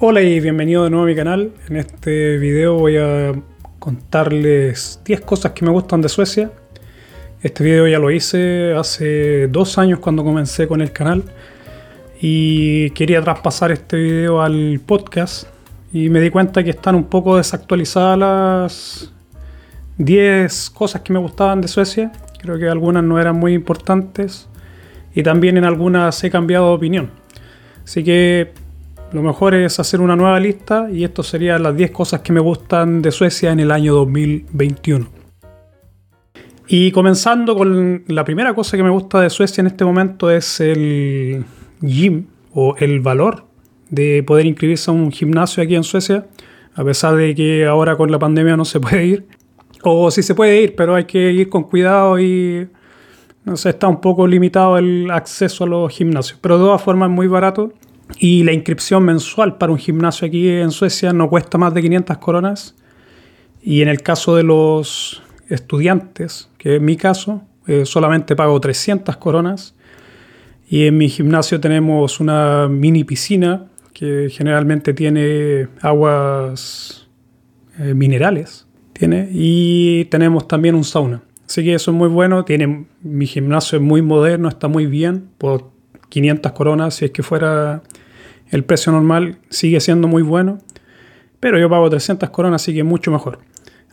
Hola y bienvenido de nuevo a mi canal. En este video voy a contarles 10 cosas que me gustan de Suecia. Este video ya lo hice hace dos años cuando comencé con el canal y quería traspasar este video al podcast y me di cuenta que están un poco desactualizadas las 10 cosas que me gustaban de Suecia. Creo que algunas no eran muy importantes y también en algunas he cambiado de opinión. Así que lo mejor es hacer una nueva lista y esto serían las 10 cosas que me gustan de Suecia en el año 2021. Y comenzando con la primera cosa que me gusta de Suecia en este momento es el gym o el valor de poder inscribirse a un gimnasio aquí en Suecia, a pesar de que ahora con la pandemia no se puede ir. O sí se puede ir, pero hay que ir con cuidado y no sé, está un poco limitado el acceso a los gimnasios. Pero de todas formas es muy barato y la inscripción mensual para un gimnasio aquí en Suecia no cuesta más de 500 coronas. Y en el caso de los estudiantes, que es mi caso, eh, solamente pago 300 coronas. Y en mi gimnasio tenemos una mini piscina que generalmente tiene aguas eh, minerales. Tiene, y tenemos también un sauna. Así que eso es muy bueno. Tiene, mi gimnasio es muy moderno, está muy bien. Por 500 coronas, si es que fuera el precio normal sigue siendo muy bueno, pero yo pago 300 coronas, así que mucho mejor.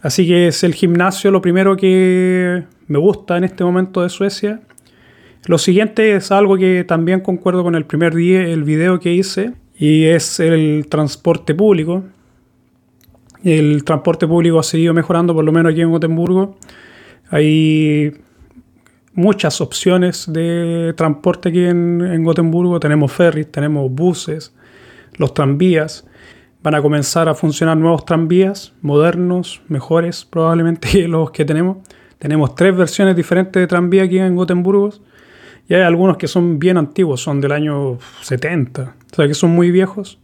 Así que es el gimnasio lo primero que me gusta en este momento de Suecia. Lo siguiente es algo que también concuerdo con el primer día, el video que hice, y es el transporte público. El transporte público ha seguido mejorando, por lo menos aquí en Gotemburgo. Hay muchas opciones de transporte aquí en, Gotemburgo. Tenemos ferries, tenemos buses, los tranvías. Van a comenzar a funcionar nuevos tranvías, modernos, mejores probablemente que los que tenemos. Tenemos tres versiones diferentes de tranvía aquí en Gotemburgo. Y hay algunos que son bien antiguos, son del año 70, o sea que son muy viejos.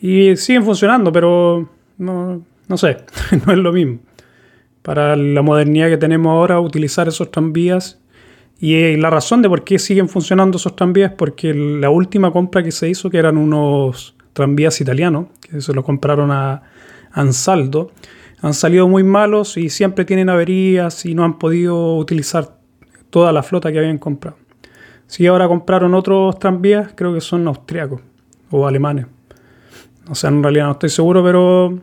Y siguen funcionando, pero no, no sé, no es lo mismo. Para la modernidad que tenemos ahora, utilizar esos tranvías y eh, la razón de por qué siguen funcionando esos tranvías es porque la última compra que se hizo, que eran unos tranvías italianos, que se los compraron a Ansaldo, han salido muy malos y siempre tienen averías y no han podido utilizar toda la flota que habían comprado. Si ahora compraron otros tranvías, creo que son austriacos o alemanes. O sea, en realidad no estoy seguro, pero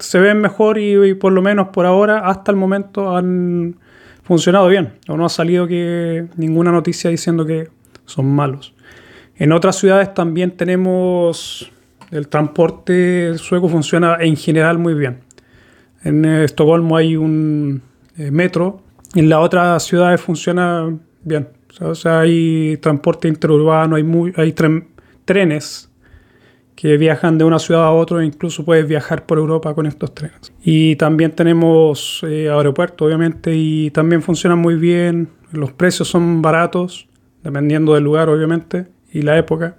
se ven mejor y por lo menos por ahora, hasta el momento, han funcionado bien. O no ha salido que ninguna noticia diciendo que son malos. En otras ciudades también tenemos el transporte sueco funciona en general muy bien. En Estocolmo hay un eh, metro, en las otras ciudades funciona bien. O sea, hay transporte interurbano, hay, muy, hay trenes que viajan de una ciudad a otra, incluso puedes viajar por Europa con estos trenes. Y también tenemos eh, aeropuertos, obviamente, y también funcionan muy bien, los precios son baratos, dependiendo del lugar, obviamente, y la época.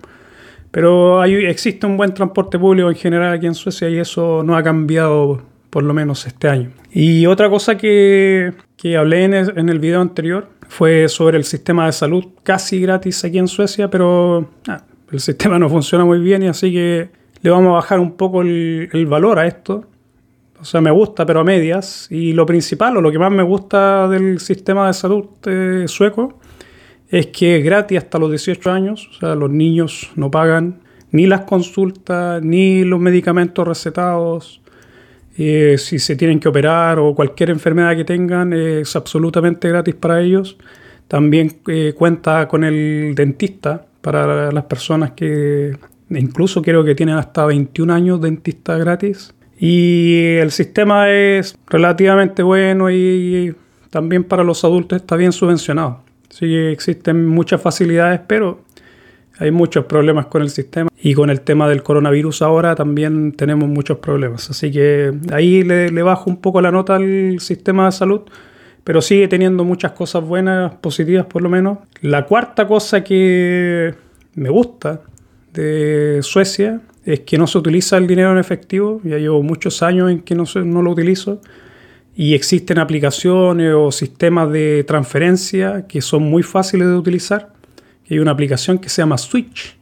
Pero hay, existe un buen transporte público en general aquí en Suecia y eso no ha cambiado por lo menos este año. Y otra cosa que, que hablé en el, en el, video anterior fue sobre el sistema de salud casi gratis aquí en Suecia, pero ah, el sistema no funciona muy bien y así que le vamos a bajar un poco el, valor a esto. O sea, me gusta, pero a medias. Y lo principal o lo que más me gusta del sistema de salud eh, sueco es que es gratis hasta los 18 años. O sea, los niños no pagan ni las consultas, ni los medicamentos recetados. Eh, si se tienen que operar o cualquier enfermedad que tengan, es absolutamente gratis para ellos. También eh, cuenta con el dentista para las personas que incluso creo que tienen hasta 21 años dentista gratis. Y el sistema es relativamente bueno y también para los adultos está bien subvencionado. Sí existen muchas facilidades, pero hay muchos problemas con el sistema. Y con el tema del coronavirus ahora también tenemos muchos problemas. Así que ahí le, le bajo un poco la nota al sistema de salud pero sigue teniendo muchas cosas buenas, positivas por lo menos. La cuarta cosa que me gusta de Suecia es que no se utiliza el dinero en efectivo, ya llevo muchos años en que no, no lo utilizo, y existen aplicaciones o sistemas de transferencia que son muy fáciles de utilizar. Hay una aplicación que se llama Switch,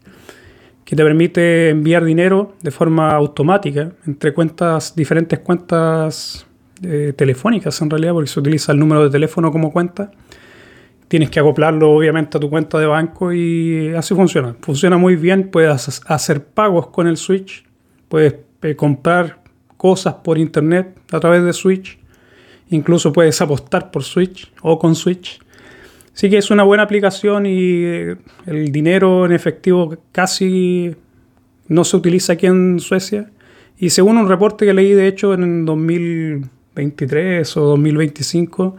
que te permite enviar dinero de forma automática entre cuentas, diferentes cuentas eh, telefónicas en realidad, porque se utiliza el número de teléfono como cuenta. Tienes que acoplarlo obviamente a tu cuenta de banco y así funciona. Funciona muy bien, puedes hacer pagos con el Switch, puedes eh, comprar cosas por internet a través de Switch, incluso puedes apostar por Switch o con Switch. Así que es una buena aplicación y eh, el dinero en efectivo casi no se utiliza aquí en Suecia. Y según un reporte que leí, de hecho, en 2023 o 2025,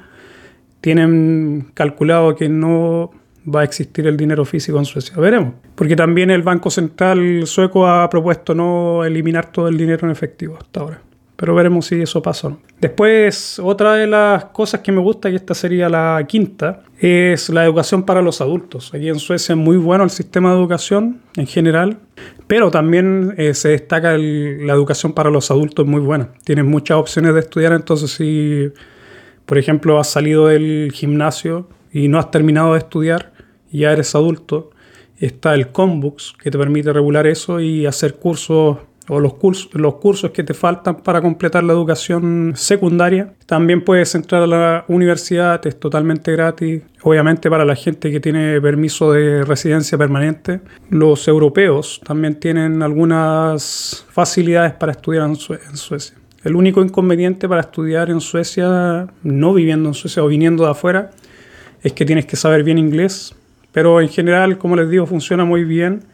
tienen calculado que no va a existir el dinero físico en Suecia. Veremos. Porque también el Banco Central sueco ha propuesto no eliminar todo el dinero en efectivo hasta ahora pero veremos si eso pasa. Después, otra de las cosas que me gusta, y esta sería la quinta, es la educación para los adultos. Aquí en Suecia es muy bueno el sistema de educación en general, pero también eh, se destaca la educación para los adultos muy buena. Tienes muchas opciones de estudiar, entonces si, por ejemplo, has salido del gimnasio y no has terminado de estudiar ya eres adulto, está el Combux que te permite regular eso y hacer cursos o los cursos, los cursos que te faltan para completar la educación secundaria. También puedes entrar a la universidad, es totalmente gratis. Obviamente para la gente que tiene permiso de residencia permanente. Los europeos también tienen algunas facilidades para estudiar en, Suecia. El único inconveniente para estudiar en Suecia, no viviendo en Suecia o viniendo de afuera, es que tienes que saber bien inglés. Pero en general, como les digo, funciona muy bien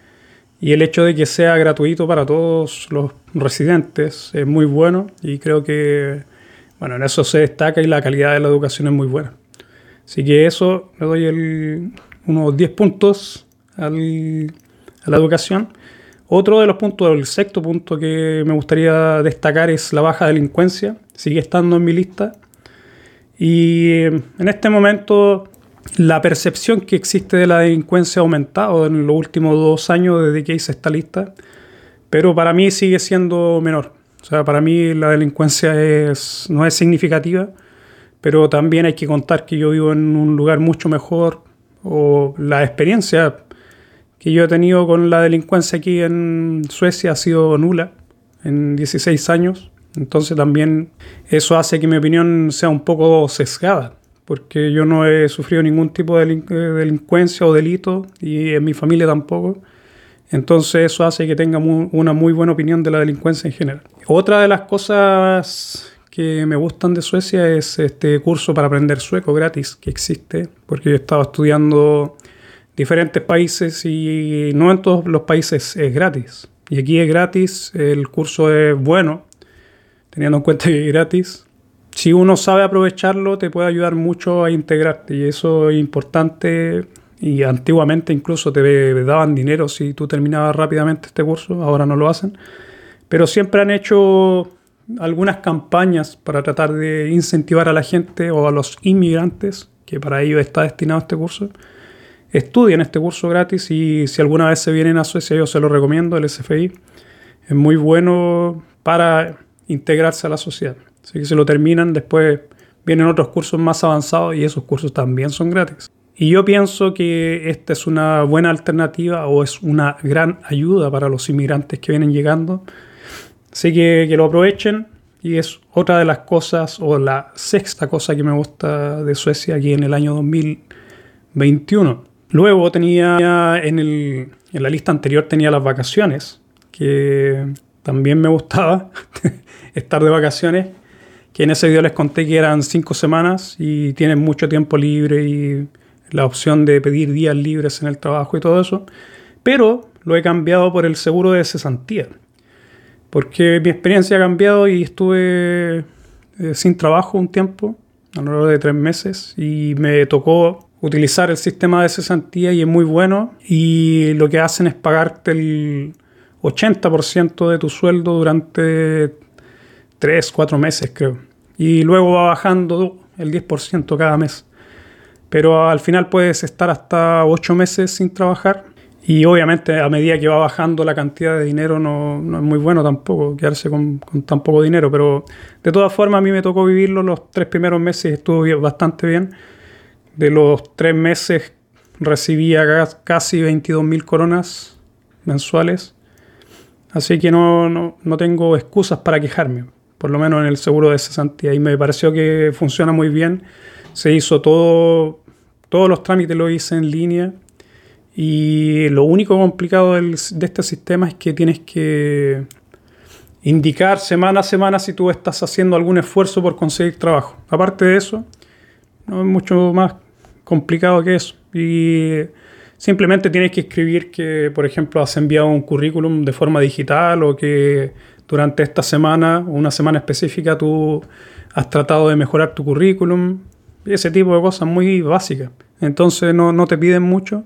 y el hecho de que sea gratuito para todos los residentes es muy bueno y creo que, bueno, en eso se destaca y la calidad de la educación es muy buena. Así que eso le doy unos 10 puntos a la educación. Otro de los puntos, el sexto punto que me gustaría destacar es la baja delincuencia. Sigue estando en mi lista. Y en este momento la percepción que existe de la delincuencia ha aumentado en los últimos dos años desde que hice esta lista, pero para mí sigue siendo menor. O sea, para mí la delincuencia es, no es significativa, pero también hay que contar que yo vivo en un lugar mucho mejor o la experiencia que yo he tenido con la delincuencia aquí en Suecia ha sido nula en 16 años. Entonces también eso hace que mi opinión sea un poco sesgada porque yo no he sufrido ningún tipo de delincuencia o delito y en mi familia tampoco. Entonces eso hace que tenga una muy buena opinión de la delincuencia en general. Otra de las cosas que me gustan de Suecia es este curso para aprender sueco gratis que existe, porque yo he estado estudiando diferentes países y no en todos los países es gratis. Y aquí es gratis, el curso es bueno, teniendo en cuenta que es gratis, si uno sabe aprovecharlo, te puede ayudar mucho a integrarte y eso es importante. Y antiguamente incluso te daban dinero si tú terminabas rápidamente este curso, ahora no lo hacen. Pero siempre han hecho algunas campañas para tratar de incentivar a la gente o a los inmigrantes, que para ello está destinado este curso, estudien este curso gratis y si alguna vez se vienen a Suecia yo se lo recomiendo, el SFI. Es muy bueno para integrarse a la sociedad. Así que si lo terminan, después vienen otros cursos más avanzados y esos cursos también son gratis. Y yo pienso que esta es una buena alternativa o es una gran ayuda para los inmigrantes que vienen llegando. Así que que lo aprovechen y es otra de las cosas o la sexta cosa que me gusta de Suecia aquí en el año 2021. Luego tenía en, el, en la lista anterior tenía las vacaciones, que también me gustaba estar de vacaciones que en ese video les conté que eran cinco semanas y tienen mucho tiempo libre y la opción de pedir días libres en el trabajo y todo eso. Pero lo he cambiado por el seguro de cesantía. Porque mi experiencia ha cambiado y estuve eh, sin trabajo un tiempo, a lo largo de tres meses, y me tocó utilizar el sistema de cesantía y es muy bueno. Y lo que hacen es pagarte el 80% de tu sueldo durante tres, cuatro meses, creo. Y luego va bajando el 10% cada mes. Pero al final puedes estar hasta ocho meses sin trabajar. Y obviamente a medida que va bajando la cantidad de dinero no, no es muy bueno tampoco quedarse con, tan poco dinero. Pero de todas formas a mí me tocó vivirlo los tres primeros meses estuvo bastante bien. De los tres meses recibía casi 22 mil coronas mensuales Así que no, no, no tengo excusas para quejarme, por lo menos en el seguro de cesantía. Y me pareció que funciona muy bien. Se hizo todo, todos los trámites lo hice en línea. Y lo único complicado de este sistema es que tienes que indicar semana a semana si tú estás haciendo algún esfuerzo por conseguir trabajo. Aparte de eso, no es mucho más complicado que eso. Y simplemente tienes que escribir que, por ejemplo, has enviado un currículum de forma digital o que durante esta semana, una semana específica, tú has tratado de mejorar tu currículum. Ese tipo de cosas muy básicas. Entonces no, no te piden mucho.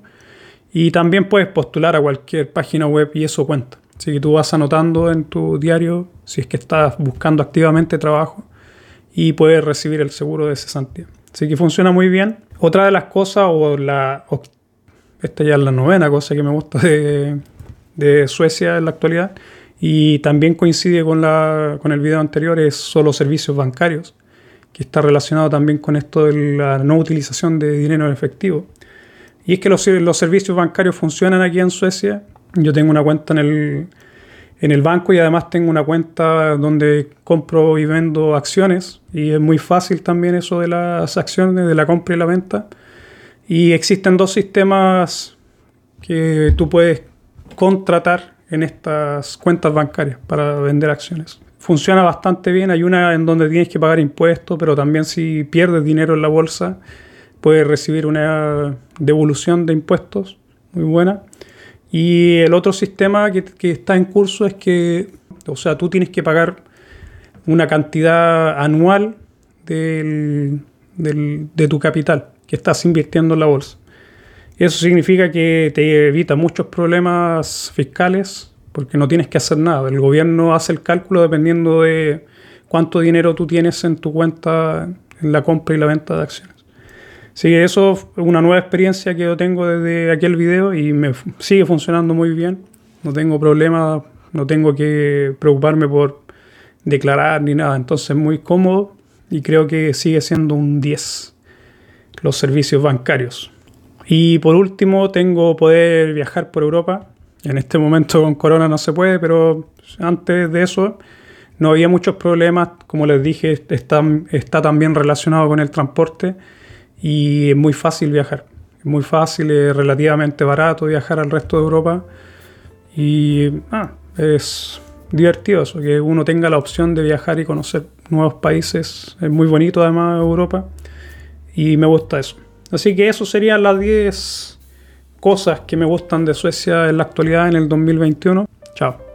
Y también puedes postular a cualquier página web y eso cuenta. Así que tú vas anotando en tu diario si es que estás buscando activamente trabajo y puedes recibir el seguro de cesantía. Así que funciona muy bien. Otra de las cosas, o la. esta ya es la novena cosa que me gusta de, de Suecia en la actualidad, y también coincide con, la, con el video anterior, es solo servicios bancarios, que está relacionado también con esto de la no utilización de dinero en efectivo. Y es que los, los servicios bancarios funcionan aquí en Suecia yo tengo una cuenta en el, en el banco y además tengo una cuenta donde compro y vendo acciones y es muy fácil también eso de las acciones, de la compra y la venta. Y existen dos sistemas que tú puedes contratar en estas cuentas bancarias para vender acciones. Funciona bastante bien, hay una en donde tienes que pagar impuestos, pero también si pierdes dinero en la bolsa puedes recibir una devolución de impuestos muy buena. Y el otro sistema que, está en curso es que, o sea, tú tienes que pagar una cantidad anual de tu capital que estás invirtiendo en la bolsa. Eso significa que te evita muchos problemas fiscales porque no tienes que hacer nada. El gobierno hace el cálculo dependiendo de cuánto dinero tú tienes en tu cuenta en la compra y la venta de acciones. Así que eso es una nueva experiencia que yo tengo desde aquel video y me sigue funcionando muy bien. No tengo problemas, no tengo que preocuparme por declarar ni nada. Entonces muy cómodo y creo que sigue siendo un 10 los servicios bancarios. Y por último tengo poder viajar por Europa. En este momento con corona no se puede, pero antes de eso no había muchos problemas. Como les dije, está, está también relacionado con el transporte y es muy fácil viajar. Es muy fácil, es relativamente barato viajar al resto de Europa y ah, es divertido eso, que uno tenga la opción de viajar y conocer nuevos países. Es muy bonito además Europa y me gusta eso. Así que eso serían las 10 cosas que me gustan de Suecia en la actualidad en el 2021. Chao.